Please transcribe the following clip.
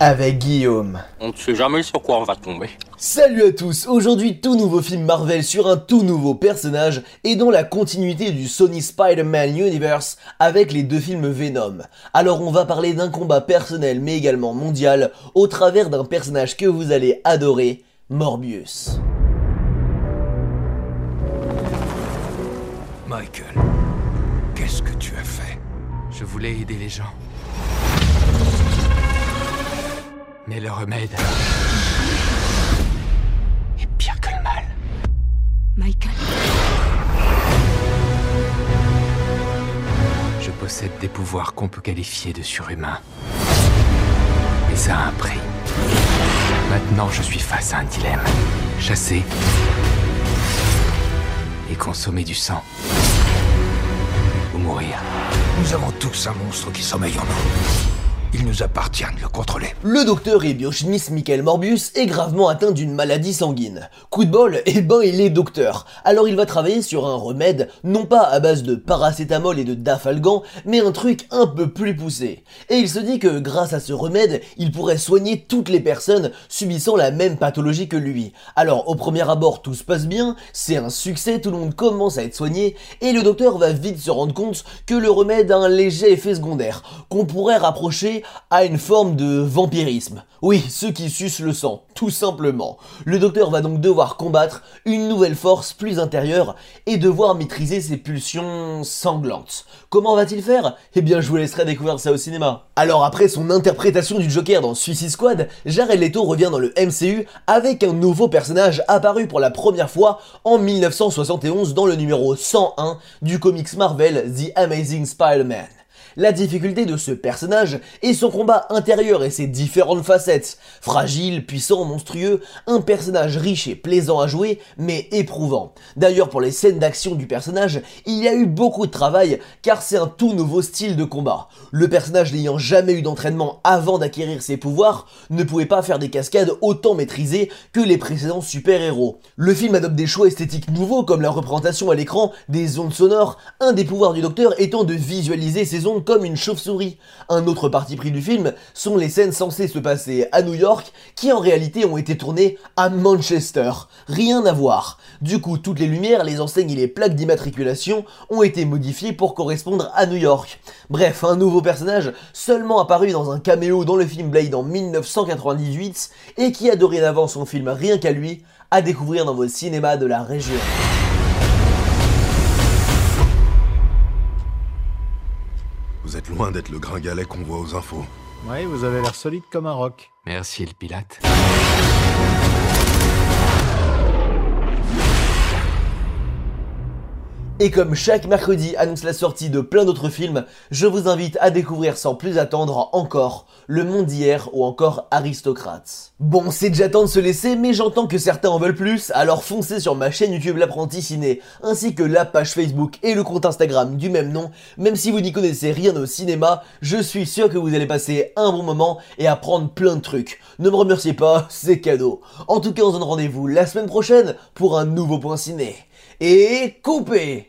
avec Guillaume. On ne sait jamais sur quoi on va tomber. Salut à tous, aujourd'hui tout nouveau film Marvel sur un tout nouveau personnage et dans la continuité du Sony Spider-Man Universe avec les deux films Venom. Alors on va parler d'un combat personnel mais également mondial au travers d'un personnage que vous allez adorer, Morbius. Michael, qu'est-ce que tu as fait? Je voulais aider les gens. Mais le remède est pire que le mal. Michael. Je possède des pouvoirs qu'on peut qualifier de surhumains. Mais ça a un prix. Maintenant, je suis face à un dilemme. Chasser et consommer du sang. Ou mourir. Nous avons tous un monstre qui sommeille en nous. Il nous appartient de le contrôler. Le docteur et biochimiste Michael Morbius est gravement atteint d'une maladie sanguine. Coup de bol, eh ben il est docteur. Alors il va travailler sur un remède, non pas à base de paracétamol et de dafalgan, mais un truc un peu plus poussé. Et il se dit que grâce à ce remède, il pourrait soigner toutes les personnes subissant la même pathologie que lui. Alors au premier abord tout se passe bien, c'est un succès, tout le monde commence à être soigné, et le docteur va vite se rendre compte que le remède a un léger effet secondaire, qu'on pourrait rapprocher à une forme de vampirisme. Oui, ceux qui sucent le sang, tout simplement. Le docteur va donc devoir combattre une nouvelle force plus intérieure et devoir maîtriser ses pulsions sanglantes. Comment va-t-il faire? Eh bien, je vous laisserai découvrir ça au cinéma. Alors après son interprétation du Joker dans Suicide Squad, Jared Leto revient dans le MCU avec un nouveau personnage apparu pour la première fois en 1971 dans le numéro 101 du comics Marvel The Amazing Spider-Man. La difficulté de ce personnage est son combat intérieur et ses différentes facettes. Fragile, puissant, monstrueux, un personnage riche et plaisant à jouer, mais éprouvant. D'ailleurs, pour les scènes d'action du personnage, il y a eu beaucoup de travail, car c'est un tout nouveau style de combat. Le personnage n'ayant jamais eu d'entraînement avant d'acquérir ses pouvoirs, ne pouvait pas faire des cascades autant maîtrisées que les précédents super-héros. Le film adopte des choix esthétiques nouveaux, comme la représentation à l'écran des ondes sonores, un des pouvoirs du docteur étant de visualiser ces ondes comme une chauve-souris. Un autre parti pris du film sont les scènes censées se passer à New York qui en réalité ont été tournées à Manchester. Rien à voir. Du coup, toutes les lumières, les enseignes et les plaques d'immatriculation ont été modifiées pour correspondre à New York. Bref, un nouveau personnage seulement apparu dans un caméo dans le film Blade en 1998 et qui a dorénavant son film rien qu'à lui à découvrir dans vos cinémas de la région. Loin d'être le gringalet qu'on voit aux infos. Oui, vous avez l'air solide comme un roc. Merci, le Pilate. Et comme chaque mercredi annonce la sortie de plein d'autres films, je vous invite à découvrir sans plus attendre encore Le Monde d'hier ou encore Aristocrates. Bon, c'est déjà temps de se laisser, mais j'entends que certains en veulent plus, alors foncez sur ma chaîne YouTube L'Apprenti Ciné, ainsi que la page Facebook et le compte Instagram du même nom. Même si vous n'y connaissez rien au cinéma, je suis sûr que vous allez passer un bon moment et apprendre plein de trucs. Ne me remerciez pas, c'est cadeau. En tout cas, on se donne rendez-vous la semaine prochaine pour un nouveau point ciné. Et coupez